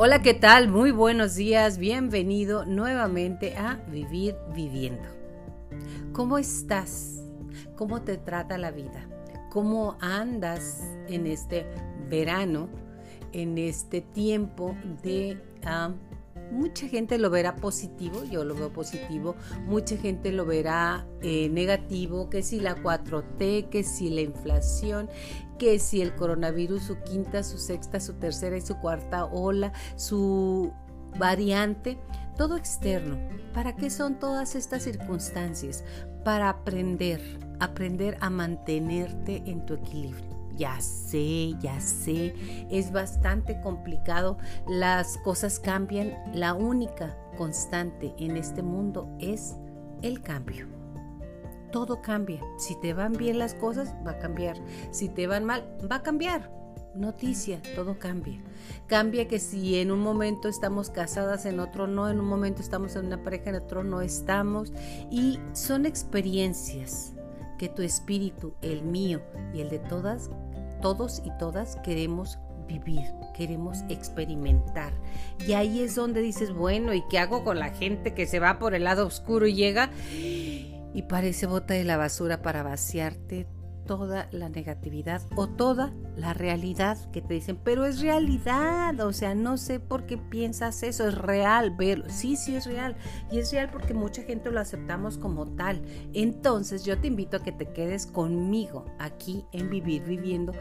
Hola, ¿qué tal? Muy buenos días. Bienvenido nuevamente a Vivir Viviendo. ¿Cómo estás? ¿Cómo te trata la vida? ¿Cómo andas en este verano, en este tiempo de... Ah, mucha gente lo verá positivo, yo lo veo positivo, mucha gente lo verá eh, negativo, que si la 4T, que si la inflación, que si el coronavirus, su quinta, su sexta, su tercera y su cuarta ola, su variante, todo externo. ¿Para qué son todas estas circunstancias? Para aprender, aprender a mantenerte en tu equilibrio. Ya sé, ya sé, es bastante complicado, las cosas cambian, la única constante en este mundo es el cambio todo cambia. Si te van bien las cosas, va a cambiar. Si te van mal, va a cambiar. Noticia, todo cambia. Cambia que si en un momento estamos casadas, en otro no, en un momento estamos en una pareja, en otro no estamos. Y son experiencias que tu espíritu, el mío y el de todas, todos y todas queremos vivir, queremos experimentar. Y ahí es donde dices, bueno, ¿y qué hago con la gente que se va por el lado oscuro y llega? y parece bota de la basura para vaciarte toda la negatividad o toda la realidad que te dicen, pero es realidad, o sea, no sé por qué piensas eso, es real verlo, sí, sí es real, y es real porque mucha gente lo aceptamos como tal. Entonces yo te invito a que te quedes conmigo aquí en Vivir Viviendo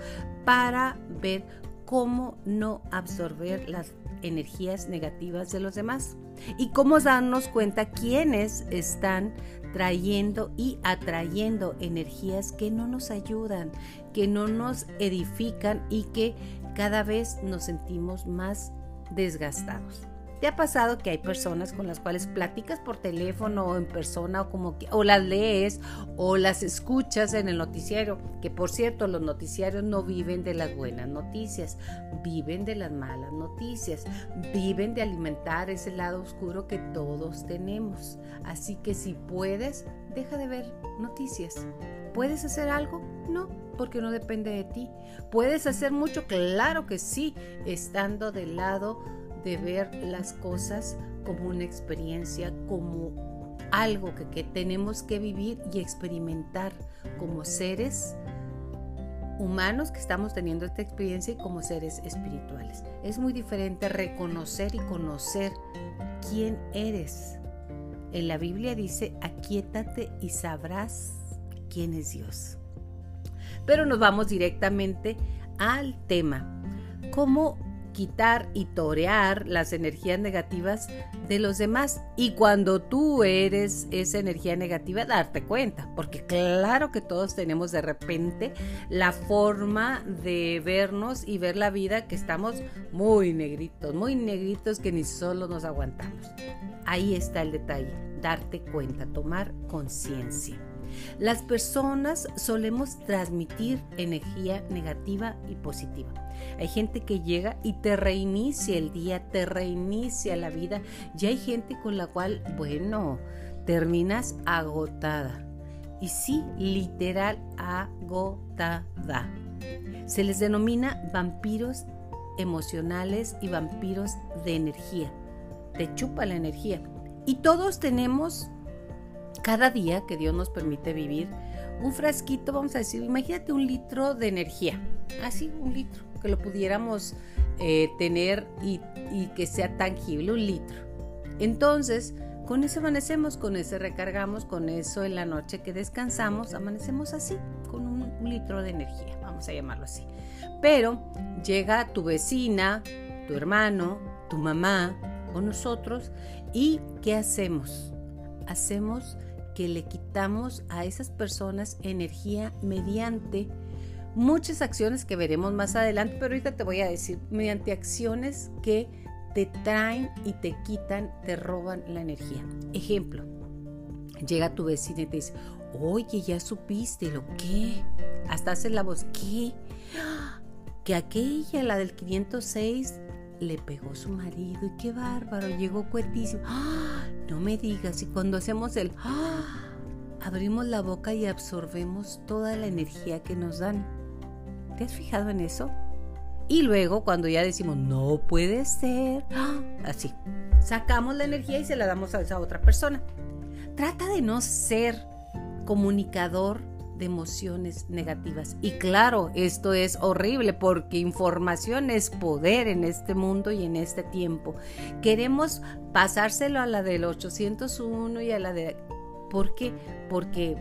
para ver cómo no absorber las energías negativas de los demás y cómo darnos cuenta quiénes están trayendo y atrayendo energías que no nos ayudan, que no nos edifican y que cada vez nos sentimos más desgastados. ¿Te ha pasado que hay personas con las cuales platicas por teléfono o en persona o como que, o las lees o las escuchas en el noticiero? Que por cierto, los noticiarios no viven de las buenas noticias, viven de las malas noticias, viven de alimentar ese lado oscuro que todos tenemos. Así que si puedes, deja de ver noticias. ¿Puedes hacer algo? No, porque no depende de ti. ¿Puedes hacer mucho? Claro que sí, estando del lado de ver las cosas como una experiencia, como algo que, que tenemos que vivir y experimentar como seres humanos que estamos teniendo esta experiencia y como seres espirituales. Es muy diferente reconocer y conocer quién eres. En la Biblia dice, aquietate y sabrás quién es Dios. Pero nos vamos directamente al tema. ¿Cómo quitar y torear las energías negativas de los demás. Y cuando tú eres esa energía negativa, darte cuenta, porque claro que todos tenemos de repente la forma de vernos y ver la vida que estamos muy negritos, muy negritos que ni solo nos aguantamos. Ahí está el detalle, darte cuenta, tomar conciencia. Las personas solemos transmitir energía negativa y positiva. Hay gente que llega y te reinicia el día, te reinicia la vida. Y hay gente con la cual, bueno, terminas agotada. Y sí, literal agotada. Se les denomina vampiros emocionales y vampiros de energía. Te chupa la energía. Y todos tenemos cada día que Dios nos permite vivir, un frasquito, vamos a decir, imagínate un litro de energía, así un litro, que lo pudiéramos eh, tener y, que sea tangible, un litro. Entonces, con eso amanecemos, con eso recargamos, con eso en la noche que descansamos, amanecemos así, con un, litro de energía, vamos a llamarlo así. Pero llega tu vecina, tu hermano, tu mamá o nosotros y ¿qué hacemos? Hacemos que le quitamos a esas personas energía mediante muchas acciones que veremos más adelante, pero ahorita te voy a decir, mediante acciones que te traen y te quitan, te roban la energía. Ejemplo, llega tu vecina y te dice, oye, ya supiste lo que, hasta hace la voz, ¿qué? Que aquella, la del 506, le pegó su marido y qué bárbaro, llegó cuetísimo. ¡Ah! No me digas, y cuando hacemos el ¡Ah! abrimos la boca y absorbemos toda la energía que nos dan. ¿Te has fijado en eso? Y luego cuando ya decimos, no puede ser, ¡ah! así, sacamos la energía y se la damos a esa otra persona. Trata de no ser comunicador de emociones negativas. Y claro, esto es horrible porque información es poder en este mundo y en este tiempo. Queremos pasárselo a la del 801 y a la de... ¿Por qué? Porque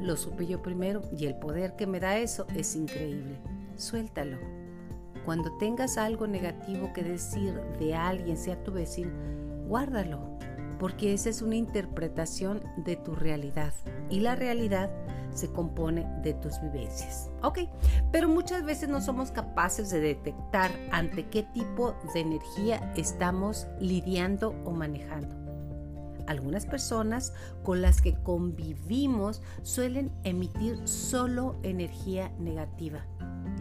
lo supe yo primero y el poder que me da eso es increíble. Suéltalo. Cuando tengas algo negativo que decir de alguien, sea tu vecino, guárdalo, porque esa es una interpretación de tu realidad y la realidad se compone de tus vivencias. Ok, pero muchas veces no somos capaces de detectar ante qué tipo de energía estamos lidiando o manejando. Algunas personas con las que convivimos suelen emitir solo energía negativa.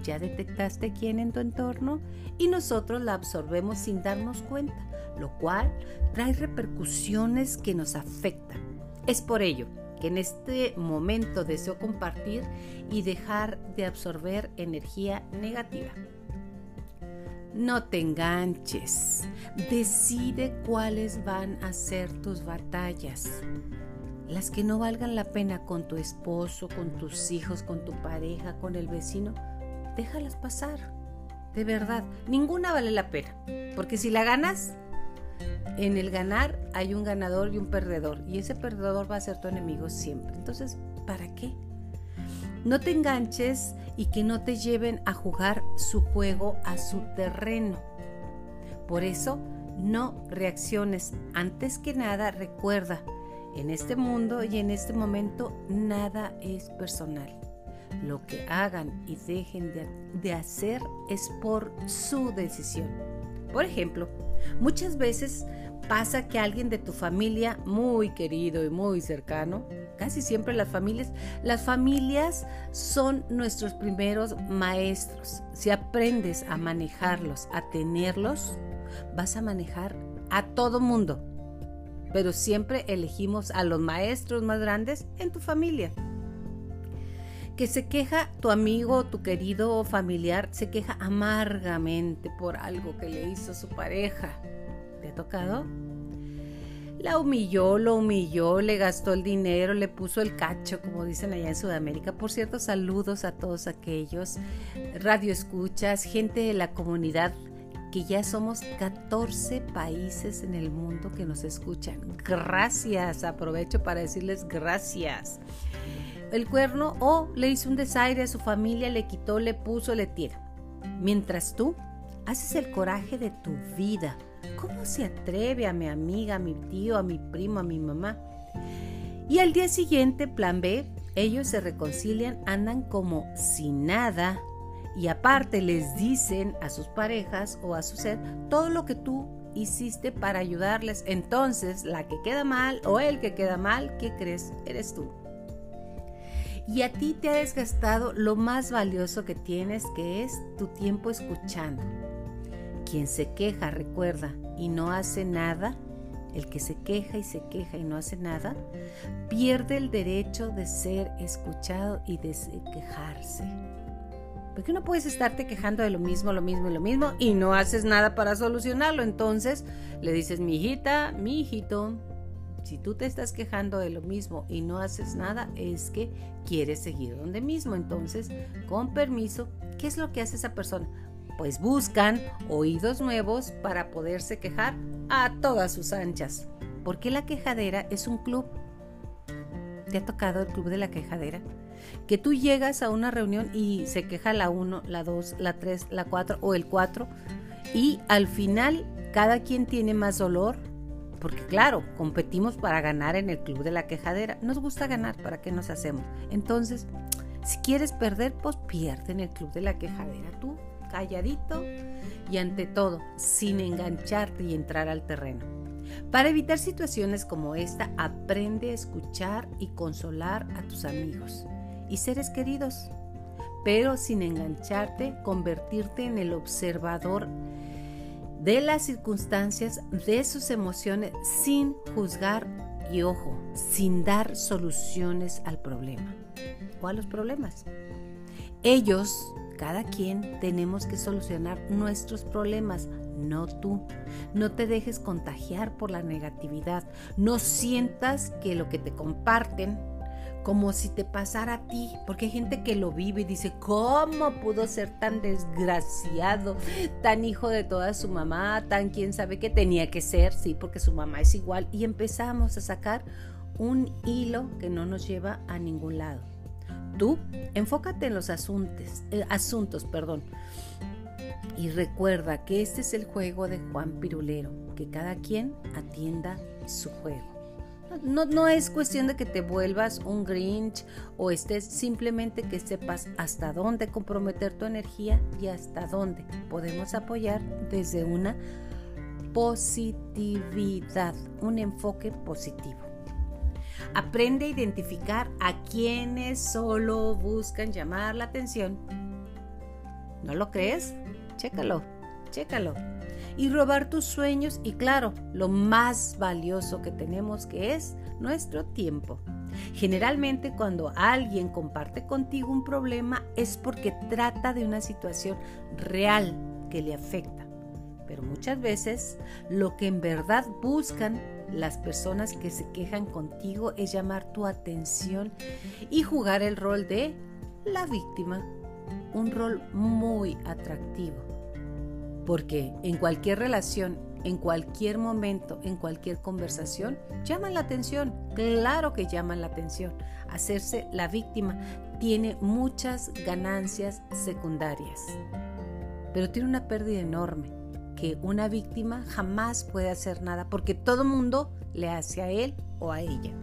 ¿Ya detectaste quién en tu entorno? Y nosotros la absorbemos sin darnos cuenta, lo cual trae repercusiones que nos afectan. Es por ello que en este momento deseo compartir y dejar de absorber energía negativa. No te enganches. Decide cuáles van a ser tus batallas. Las que no valgan la pena con tu esposo, con tus hijos, con tu pareja, con el vecino, déjalas pasar. De verdad, ninguna vale la pena. Porque si la ganas, en el ganar hay un ganador y un perdedor. Y ese perdedor va a ser tu enemigo siempre. Entonces, ¿para qué? No te enganches y que no te lleven a jugar su juego a su terreno. Por eso, no reacciones. Antes que nada, recuerda, en este mundo y en este momento nada es personal. Lo que hagan y dejen de, hacer es por su decisión. Por ejemplo, muchas veces pasa que alguien de tu familia muy querido y muy cercano, casi siempre las familias, las familias son nuestros primeros maestros. Si aprendes a manejarlos, a tenerlos, vas a manejar a todo mundo. Pero siempre elegimos a los maestros más grandes en tu familia. Que se queja tu amigo, tu querido familiar, se queja amargamente por algo que le hizo su pareja ¿Te ha tocado? La humilló, lo humilló, le gastó el dinero, le puso el cacho, como dicen allá en Sudamérica. Por cierto, saludos a todos aquellos radio escuchas, gente de la comunidad, que ya somos 14 países en el mundo que nos escuchan. Gracias, aprovecho para decirles gracias. El cuerno o le hizo un desaire a su familia, le quitó, le puso, le tira. Mientras tú haces el coraje de tu vida ¿Cómo se atreve a mi amiga, a mi tío, a mi primo, a mi mamá? Y al día siguiente, plan B, ellos se reconcilian, andan como sin nada y aparte les dicen a sus parejas o a su ser todo lo que tú hiciste para ayudarles. Entonces, la que queda mal o el que queda mal, ¿qué crees? Eres tú. Y a ti te ha desgastado lo más valioso que tienes, que es tu tiempo escuchando quien se queja, recuerda, y no hace nada, el que se queja y se queja y no hace nada, pierde el derecho de ser escuchado y de quejarse. Porque no puedes estarte quejando de lo mismo, lo mismo y lo mismo y no haces nada para solucionarlo. Entonces le dices, mi hijita, mi hijito, si tú te estás quejando de lo mismo y no haces nada, es que quieres seguir donde mismo. Entonces, con permiso, ¿qué es lo que hace esa persona? pues buscan oídos nuevos para poderse quejar a todas sus anchas. Porque la quejadera es un club. ¿Te ha tocado el club de la quejadera? Que tú llegas a una reunión y se queja la 1, la 2, la 3, la 4 o el 4 y al final cada quien tiene más dolor porque claro, competimos para ganar en el club de la quejadera. Nos gusta ganar, ¿para qué nos hacemos? Entonces, si quieres perder, pues pierde en el club de la quejadera tú calladito y ante todo, sin engancharte y entrar al terreno. Para evitar situaciones como esta, aprende a escuchar y consolar a tus amigos y seres queridos, pero sin engancharte, convertirte en el observador de las circunstancias, de sus emociones, sin juzgar y ojo, sin dar soluciones al problema o a los problemas. Ellos cada quien tenemos que solucionar nuestros problemas, no tú. No te dejes contagiar por la negatividad. No sientas que lo que te comparten como si te pasara a ti, porque hay gente que lo vive y dice, ¿cómo pudo ser tan desgraciado, tan hijo de toda su mamá, tan quién sabe qué tenía que ser, sí, porque su mamá es igual, y empezamos a sacar un hilo que no nos lleva a ningún lado. Tú enfócate en los asuntos, eh, asuntos, perdón. Y recuerda que este es el juego de Juan Pirulero, que cada quien atienda su juego. No, es cuestión de que te vuelvas un Grinch o estés simplemente que sepas hasta dónde comprometer tu energía y hasta dónde podemos apoyar desde una positividad, un enfoque positivo. Aprende a identificar a quienes solo buscan llamar la atención. ¿No lo crees? Chécalo, chécalo. Y robar tus sueños y claro, lo más valioso que tenemos que es nuestro tiempo. Generalmente cuando alguien comparte contigo un problema es porque trata de una situación real que le afecta. Pero muchas veces lo que en verdad buscan las personas que se quejan contigo es llamar tu atención y jugar el rol de la víctima. Un rol muy atractivo. Porque en cualquier relación, en cualquier momento, en cualquier conversación, llaman la atención. Claro que llaman la atención. Hacerse la víctima tiene muchas ganancias secundarias. Pero tiene una pérdida enorme que una víctima jamás puede hacer nada porque todo mundo le hace a él o a ella.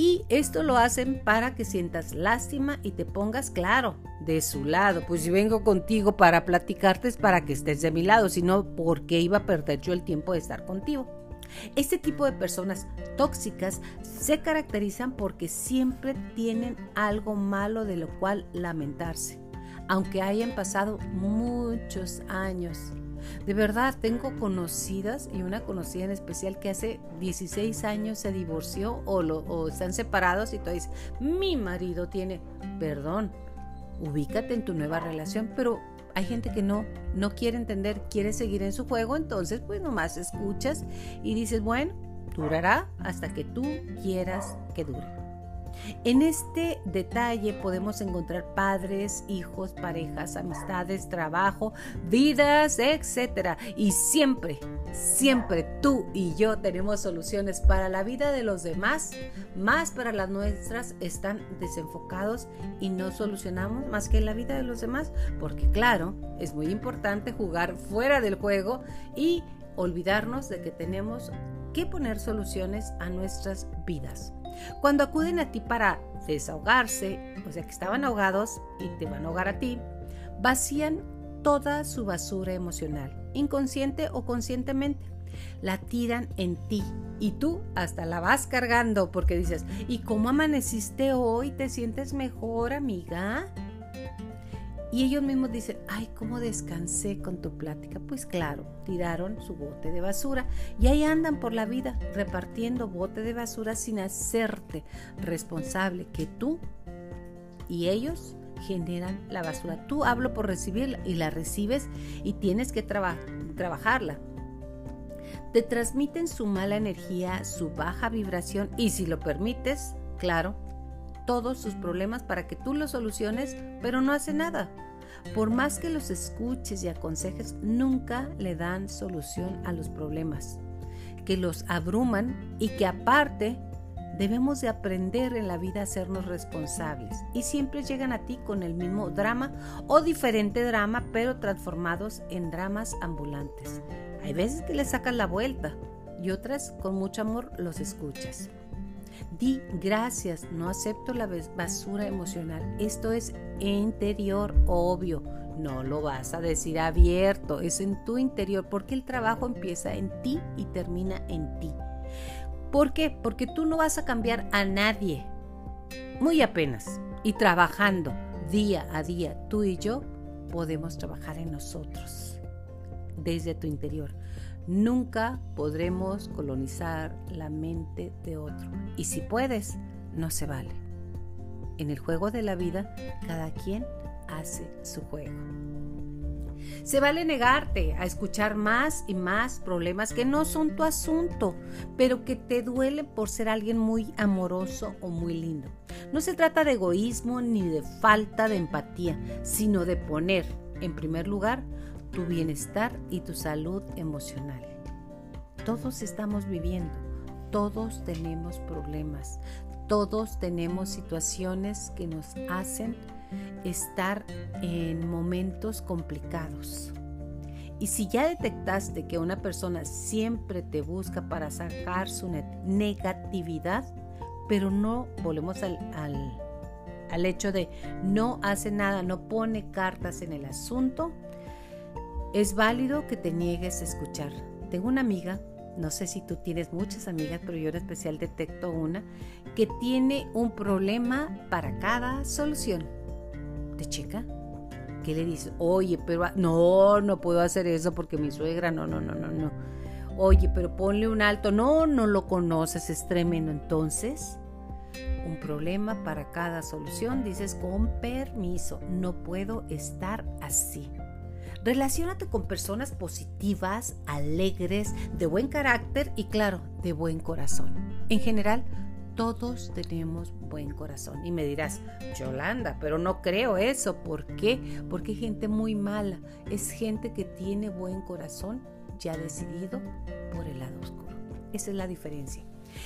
Y esto lo hacen para que sientas lástima y te pongas claro de su lado. Pues si vengo contigo para platicarte es para que estés de mi lado, sino porque iba a perder yo el tiempo de estar contigo. Este tipo de personas tóxicas se caracterizan porque siempre tienen algo malo de lo cual lamentarse aunque hayan pasado muchos años. De verdad, tengo conocidas y una conocida en especial que hace 16 años se divorció o, están separados y tú dices, mi marido tiene, perdón, ubícate en tu nueva relación, pero hay gente que no, no quiere entender, quiere seguir en su juego, entonces pues nomás escuchas y dices, bueno, durará hasta que tú quieras que dure. En este detalle podemos encontrar padres, hijos, parejas, amistades, trabajo, vidas, etc. Y siempre, siempre tú y yo tenemos soluciones para la vida de los demás, más para las nuestras están desenfocados y no solucionamos más que la vida de los demás, porque claro, es muy importante jugar fuera del juego y olvidarnos de que tenemos que poner soluciones a nuestras vidas. Cuando acuden a ti para desahogarse, o sea que estaban ahogados y te van a ahogar a ti, vacían toda su basura emocional, inconsciente o conscientemente. La tiran en ti y tú hasta la vas cargando porque dices, ¿y cómo amaneciste hoy? ¿Te sientes mejor, amiga? Y ellos mismos dicen, ay, ¿cómo descansé con tu plática? Pues claro, tiraron su bote de basura y ahí andan por la vida repartiendo bote de basura sin hacerte responsable que tú y ellos generan la basura. Tú hablo por recibirla y la recibes y tienes que trabajarla. Te transmiten su mala energía, su baja vibración y si lo permites, claro, todos sus problemas para que tú los soluciones, pero no hace nada. Por más que los escuches y aconsejes, nunca le dan solución a los problemas, que los abruman y que aparte debemos de aprender en la vida a sernos responsables y siempre llegan a ti con el mismo drama o diferente drama, pero transformados en dramas ambulantes. Hay veces que le sacas la vuelta y otras con mucho amor los escuchas. Di gracias, no acepto la basura emocional. Esto es interior, obvio. No lo vas a decir abierto, es en tu interior, porque el trabajo empieza en ti y termina en ti. ¿Por qué? Porque tú no vas a cambiar a nadie. Muy apenas. Y trabajando día a día, tú y yo podemos trabajar en nosotros, desde tu interior. Nunca podremos colonizar la mente de otro. Y si puedes, no se vale. En el juego de la vida, cada quien hace su juego. Se vale negarte a escuchar más y más problemas que no son tu asunto, pero que te duelen por ser alguien muy amoroso o muy lindo. No se trata de egoísmo ni de falta de empatía, sino de poner en primer lugar tu bienestar y tu salud emocional. Todos estamos viviendo, todos tenemos problemas, todos tenemos situaciones que nos hacen estar en momentos complicados. Y si ya detectaste que una persona siempre te busca para sacar su negatividad, pero no, volvemos al, al, hecho de no hace nada, no pone cartas en el asunto, es válido que te niegues a escuchar. Tengo una amiga, no sé si tú tienes muchas amigas, pero yo en especial detecto una, que tiene un problema para cada solución chica? ¿Qué le dices? Oye, pero no, no puedo hacer eso porque mi suegra, no, no, no, no, no. Oye, pero ponle un alto. No, no lo conoces, es tremendo. Entonces, un problema para cada solución, dices con permiso, no puedo estar así. Relaciónate con personas positivas, alegres, de buen carácter y claro, de buen corazón. En general, todos tenemos buen corazón. Y me dirás, Yolanda, pero no creo eso. ¿Por qué? Porque hay gente muy mala. Es gente que tiene buen corazón ya decidido por el lado oscuro. Esa es la diferencia.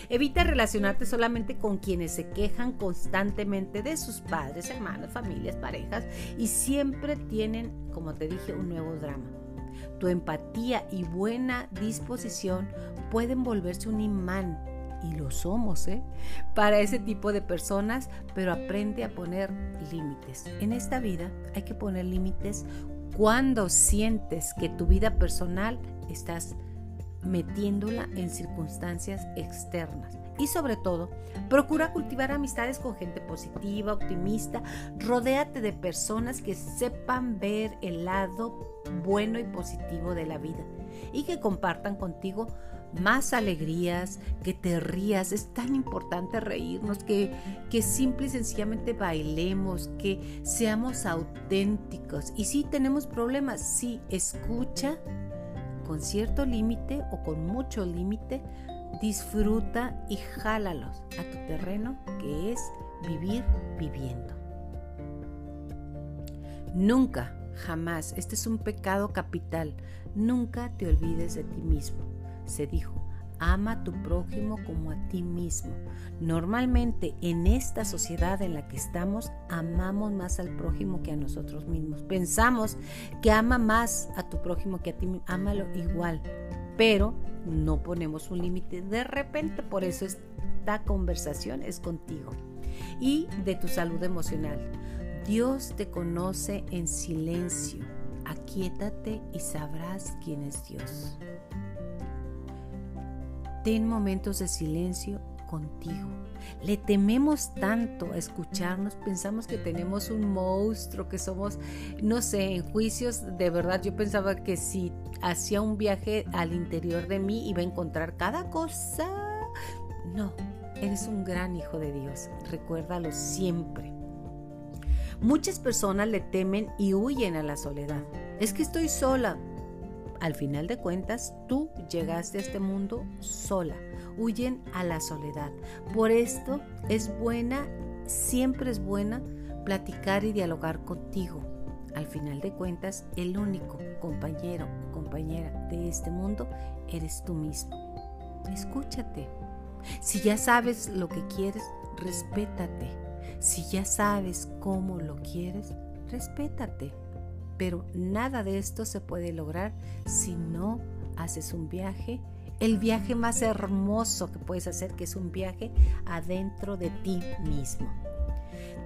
Evita relacionarte solamente con quienes se quejan constantemente de sus padres, hermanos, familias, parejas y siempre tienen, como te dije, un nuevo drama. Tu empatía y buena disposición pueden volverse un imán y lo somos, ¿eh? para ese tipo de personas, pero aprende a poner límites. En esta vida hay que poner límites cuando sientes que tu vida personal estás metiéndola en circunstancias externas. Y sobre todo, procura cultivar amistades con gente positiva, optimista. Rodéate de personas que sepan ver el lado bueno y positivo de la vida y que compartan contigo más alegrías, que te rías. Es tan importante reírnos, que, que simple y sencillamente bailemos, que seamos auténticos. Y si tenemos problemas, sí, escucha con cierto límite o con mucho límite, disfruta y jálalos a tu terreno que es vivir viviendo. Nunca, jamás, este es un pecado capital, nunca te olvides de ti mismo se dijo, ama a tu prójimo como a ti mismo. Normalmente en esta sociedad en la que estamos, amamos más al prójimo que a nosotros mismos. Pensamos que ama más a tu prójimo que a ti mismo, ámalo igual, pero no ponemos un límite de repente, por eso esta conversación es contigo y de tu salud emocional. Dios te conoce en silencio. Aquietate y sabrás quién es Dios. Ten momentos de silencio contigo. Le tememos tanto a escucharnos, pensamos que tenemos un monstruo, que somos, no sé, en juicios, de verdad yo pensaba que si hacía un viaje al interior de mí iba a encontrar cada cosa. No, eres un gran hijo de Dios, recuérdalo siempre. Muchas personas le temen y huyen a la soledad. Es que estoy sola, al final de cuentas, tú llegaste a este mundo sola. Huyen a la soledad. Por esto es buena, siempre es buena platicar y dialogar contigo. Al final de cuentas, el único compañero o compañera de este mundo eres tú mismo. Escúchate. Si ya sabes lo que quieres, respétate. Si ya sabes cómo lo quieres, respétate. Pero nada de esto se puede lograr si no haces un viaje, el viaje más hermoso que puedes hacer, que es un viaje adentro de ti mismo.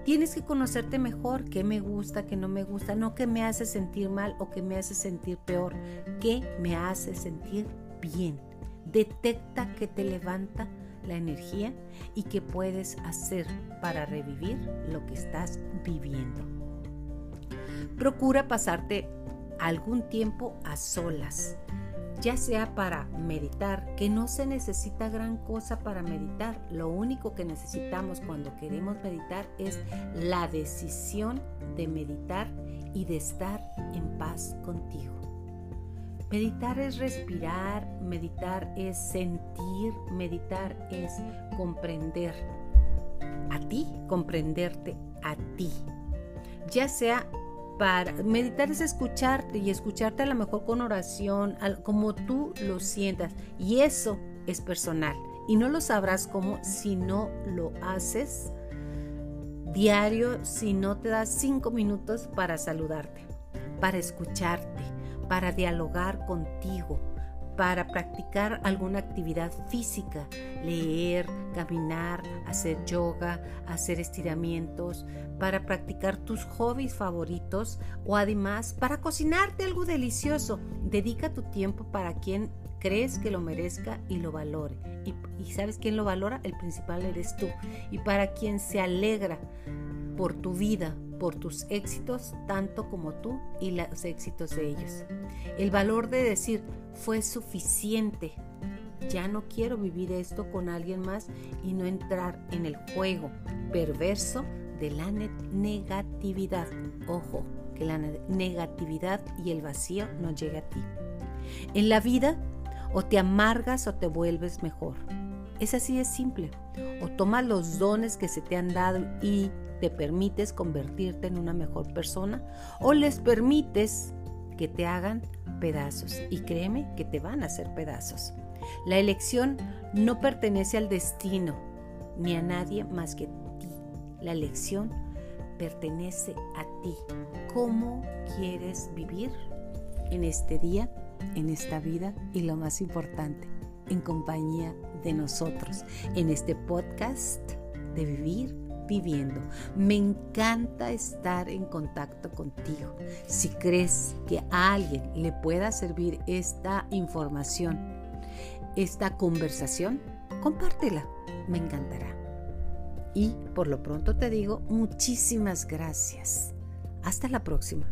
Tienes que conocerte mejor, qué me gusta, qué no me gusta, no qué me hace sentir mal o qué me hace sentir peor, qué me hace sentir bien. Detecta que te levanta la energía y qué puedes hacer para revivir lo que estás viviendo. Procura pasarte algún tiempo a solas. ya sea para meditar, que no se necesita gran cosa para meditar. Lo único que necesitamos cuando queremos meditar es la decisión de meditar y de estar en paz contigo. Meditar es respirar, meditar es sentir, meditar es comprender a ti, comprenderte a ti. Ya sea para meditar es escucharte y escucharte a lo mejor con oración, como tú lo sientas. Y eso es personal. Y no lo sabrás como si no lo haces diario, si no te das cinco minutos para saludarte, para escucharte, para dialogar contigo, para practicar alguna actividad física, leer, caminar, hacer yoga, hacer estiramientos, para practicar tus hobbies favoritos o además para cocinarte algo delicioso. Dedica tu tiempo para quien crees que lo merezca y lo valore. Y, sabes quién lo valora, el principal eres tú. Y para quien se alegra por tu vida, por tus éxitos, tanto como tú y los éxitos de ellos. El valor de decir, fue suficiente, ya no quiero vivir esto con alguien más y no entrar en el juego perverso de la negatividad. Ojo, que la negatividad y el vacío no llegue a ti. En la vida, o te amargas o te vuelves mejor. Es así de simple. O tomas los dones que se te han dado y te permites convertirte en una mejor persona o les permites que te hagan pedazos. Y créeme que te van a hacer pedazos. La elección no pertenece al destino ni a nadie más que. La elección pertenece a ti. ¿Cómo quieres vivir en este día, en esta vida y lo más importante, en compañía de nosotros, en este podcast de vivir viviendo. Me encanta estar en contacto contigo. Si crees que a alguien le pueda servir esta información, esta conversación, compártela. Me encantará. Y por lo pronto te digo muchísimas gracias. Hasta la próxima.